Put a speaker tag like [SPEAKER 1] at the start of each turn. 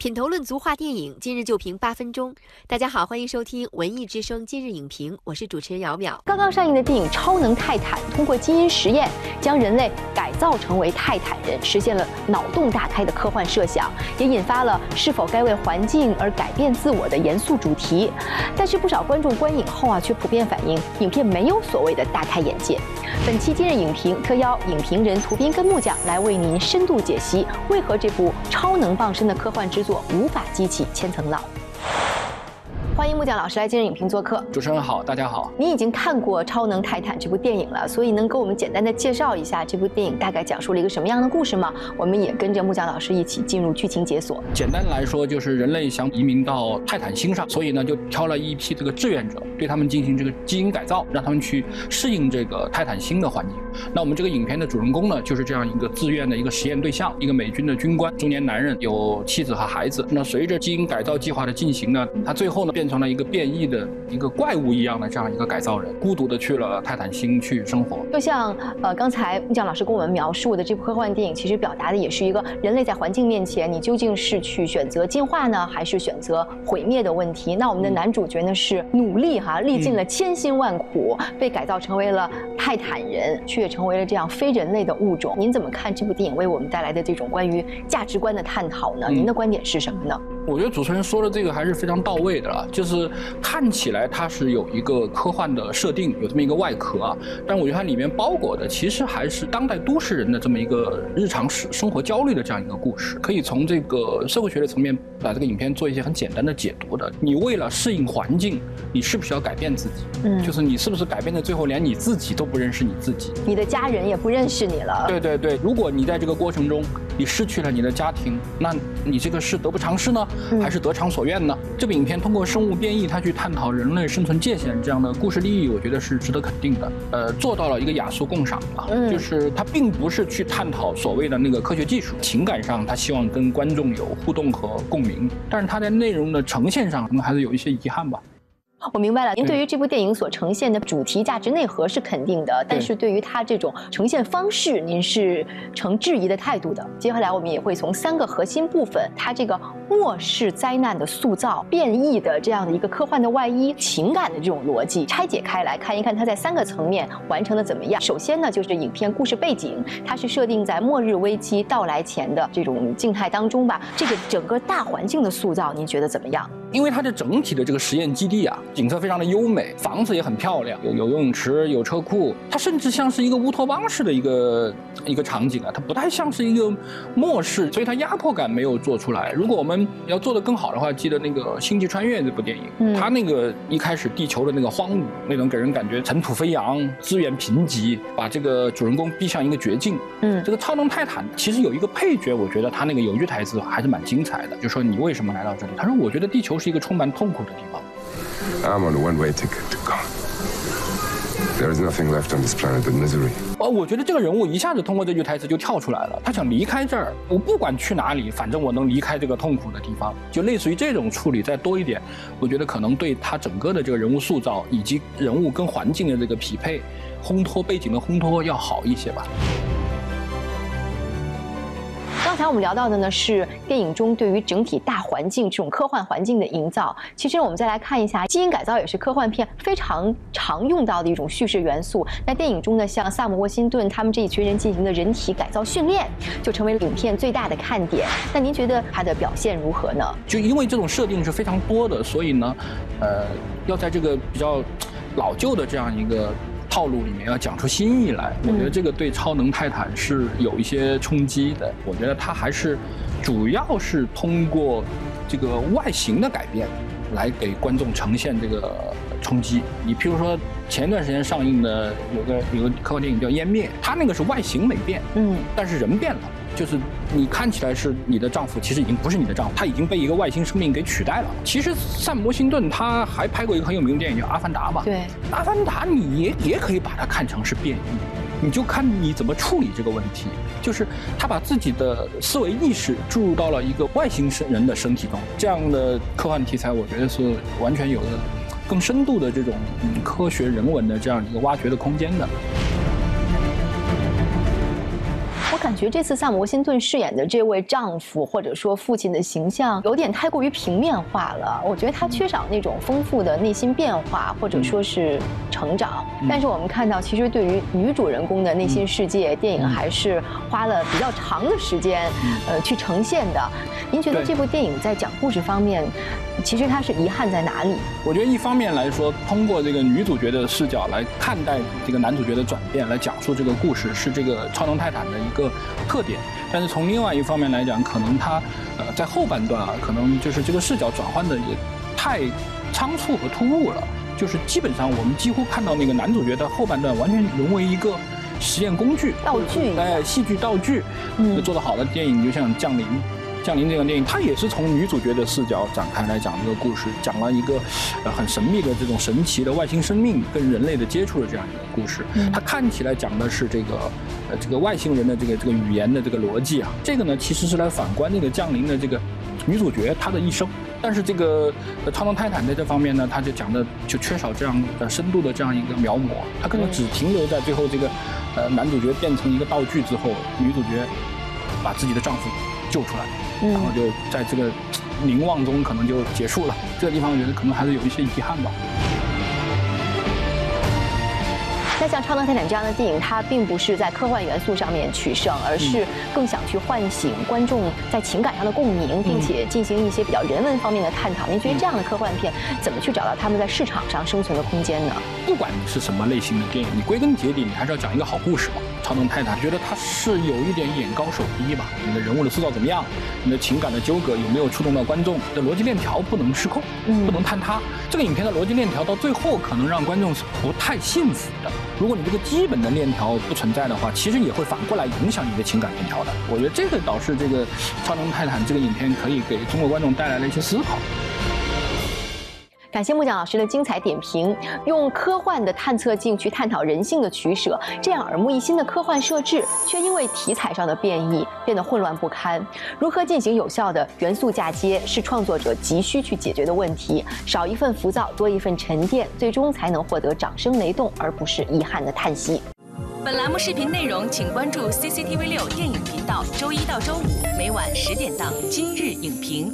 [SPEAKER 1] 品头论足话电影，今日就评八分钟。大家好，欢迎收听文艺之声今日影评，我是主持人姚淼。刚刚上映的电影《超能泰坦》，通过基因实验将人类改造成为泰坦人，实现了脑洞大开的科幻设想，也引发了是否该为环境而改变自我的严肃主题。但是不少观众观影后啊，却普遍反映影片没有所谓的大开眼界。本期今日影评特邀影评人涂斌跟木匠来为您深度解析，为何这部超能傍身的科幻之作无法激起千层浪。欢迎木匠老师来今日影评做客。
[SPEAKER 2] 主持人好，大家好。
[SPEAKER 1] 你已经看过《超能泰坦》这部电影了，所以能给我们简单的介绍一下这部电影大概讲述了一个什么样的故事吗？我们也跟着木匠老师一起进入剧情解锁。
[SPEAKER 2] 简单来说，就是人类想移民到泰坦星上，所以呢就挑了一批这个志愿者，对他们进行这个基因改造，让他们去适应这个泰坦星的环境。那我们这个影片的主人公呢，就是这样一个自愿的一个实验对象，一个美军的军官，中年男人，有妻子和孩子。那随着基因改造计划的进行呢，他最后呢变成了一个变异的一个怪物一样的这样一个改造人，孤独的去了泰坦星去生活。
[SPEAKER 1] 就像呃刚才木匠老师跟我们描述的这部科幻电影，其实表达的也是一个人类在环境面前，你究竟是去选择进化呢，还是选择毁灭的问题？那我们的男主角呢是努力哈，历尽了千辛万苦，被改造成为了泰坦人，却成为了这样非人类的物种。您怎么看这部电影为我们带来的这种关于价值观的探讨呢？您的观点是什么呢？
[SPEAKER 2] 我觉得主持人说的这个还是非常到位的了，就是看起来它是有一个科幻的设定，有这么一个外壳啊，但我觉得它里面包裹的其实还是当代都市人的这么一个日常生生活焦虑的这样一个故事。可以从这个社会学的层面把这个影片做一些很简单的解读的。你为了适应环境，你是不是要改变自己？嗯，就是你是不是改变的最后连你自己都不认识你自己，
[SPEAKER 1] 你的家人也不认识你了。
[SPEAKER 2] 对对对，如果你在这个过程中你失去了你的家庭，那你这个是得不偿失呢？还是得偿所愿呢？这部影片通过生物变异，它去探讨人类生存界限这样的故事利益，我觉得是值得肯定的。呃，做到了一个雅俗共赏啊，就是它并不是去探讨所谓的那个科学技术，情感上它希望跟观众有互动和共鸣，但是它在内容的呈现上可能还是有一些遗憾吧。
[SPEAKER 1] 我明白了，您对于这部电影所呈现的主题价值内核是肯定的，但是对于它这种呈现方式，您是呈质疑的态度的。接下来我们也会从三个核心部分，它这个末世灾难的塑造、变异的这样的一个科幻的外衣、情感的这种逻辑拆解开来，看一看它在三个层面完成的怎么样。首先呢，就是影片故事背景，它是设定在末日危机到来前的这种静态当中吧。这个整个大环境的塑造，您觉得怎么样？
[SPEAKER 2] 因为它的整体的这个实验基地啊，景色非常的优美，房子也很漂亮，有有游泳池，有车库，它甚至像是一个乌托邦式的一个一个场景啊，它不太像是一个末世，所以它压迫感没有做出来。如果我们要做得更好的话，记得那个《星际穿越》这部电影，嗯它那个一开始地球的那个荒芜，那种给人感觉尘土飞扬，资源贫瘠，把这个主人公逼向一个绝境。嗯，这个超能泰坦其实有一个配角，我觉得他那个有句台词还是蛮精彩的，就说你为什么来到这里？他说我觉得地球。是一个充满痛苦的地方。
[SPEAKER 3] I'm on a one-way ticket to God. There is nothing left on this planet but misery.
[SPEAKER 2] 哦，我觉得这个人物一下子通过这句台词就跳出来了。他想离开这儿，我不管去哪里，反正我能离开这个痛苦的地方。就类似于这种处理再多一点，我觉得可能对他整个的这个人物塑造以及人物跟环境的这个匹配、烘托背景的烘托要好一些吧。
[SPEAKER 1] 刚才我们聊到的呢是电影中对于整体大环境这种科幻环境的营造。其实我们再来看一下，基因改造也是科幻片非常常用到的一种叙事元素。那电影中呢，像萨姆沃辛顿他们这一群人进行的人体改造训练，就成为了影片最大的看点。那您觉得它的表现如何呢？
[SPEAKER 2] 就因为这种设定是非常多的，所以呢，呃，要在这个比较老旧的这样一个。套路里面要讲出新意来，我觉得这个对超能泰坦是有一些冲击的。我觉得它还是主要是通过这个外形的改变来给观众呈现这个冲击。你譬如说前段时间上映的有个有个科幻电影叫《湮灭》，它那个是外形没变，嗯，但是人变了。就是你看起来是你的丈夫，其实已经不是你的丈夫，他已经被一个外星生命给取代了。其实萨姆·辛顿他还拍过一个很有名的电影叫《阿凡达》嘛。
[SPEAKER 1] 对，《
[SPEAKER 2] 阿凡达》你也也可以把它看成是变异，你就看你怎么处理这个问题。就是他把自己的思维意识注入到了一个外星生人的身体中，这样的科幻题材，我觉得是完全有的。更深度的这种嗯科学人文的这样一个挖掘的空间的。
[SPEAKER 1] 我感觉这次萨姆沃辛顿饰演的这位丈夫或者说父亲的形象有点太过于平面化了，我觉得他缺少那种丰富的内心变化或者说是成长。但是我们看到，其实对于女主人公的内心世界，电影还是花了比较长的时间，呃，去呈现的。您觉得这部电影在讲故事方面，其实它是遗憾在哪里？
[SPEAKER 2] 我觉得一方面来说，通过这个女主角的视角来看待这个男主角的转变，来讲述这个故事，是这个超能泰坦的一个特点。但是从另外一方面来讲，可能它呃在后半段啊，可能就是这个视角转换的也太仓促和突兀了。就是基本上我们几乎看到那个男主角的后半段完全沦为一个实验工具、
[SPEAKER 1] 道具，
[SPEAKER 2] 哎，戏剧道具。嗯，做得好的电影就像《降临》。降临这个电影，它也是从女主角的视角展开来讲这个故事，讲了一个呃很神秘的这种神奇的外星生命跟人类的接触的这样一个故事。它看起来讲的是这个呃这个外星人的这个这个语言的这个逻辑啊，这个呢其实是来反观那个降临的这个女主角她的一生。但是这个超能泰坦在这方面呢，他就讲的就缺少这样的深度的这样一个描摹，他可能只停留在最后这个呃男主角变成一个道具之后，女主角把自己的丈夫救出来。然后就在这个凝望中，可能就结束了。这个地方，我觉得可能还是有一些遗憾吧。
[SPEAKER 1] 那像《超能泰坦》这样的电影，它并不是在科幻元素上面取胜，而是更想去唤醒观众在情感上的共鸣，并且进行一些比较人文方面的探讨。您觉得这样的科幻片怎么去找到他们在市场上生存的空间呢？
[SPEAKER 2] 不管你是什么类型的电影，你归根结底，你还是要讲一个好故事嘛。《超能泰坦》觉得他是有一点眼高手低吧？你的人物的塑造怎么样？你的情感的纠葛有没有触动到观众？的逻辑链条不能失控，不能坍塌。这个影片的逻辑链条到最后可能让观众是不太信服的。如果你这个基本的链条不存在的话，其实也会反过来影响你的情感链条的。我觉得这个导致这个《超能泰坦》这个影片可以给中国观众带来了一些思考。
[SPEAKER 1] 感谢木匠老师的精彩点评，用科幻的探测镜去探讨人性的取舍，这样耳目一新的科幻设置，却因为题材上的变异变得混乱不堪。如何进行有效的元素嫁接，是创作者急需去解决的问题。少一份浮躁，多一份沉淀，最终才能获得掌声雷动，而不是遗憾的叹息。
[SPEAKER 4] 本栏目视频内容，请关注 CCTV 六电影频道，周一到周五每晚十点档《今日影评》。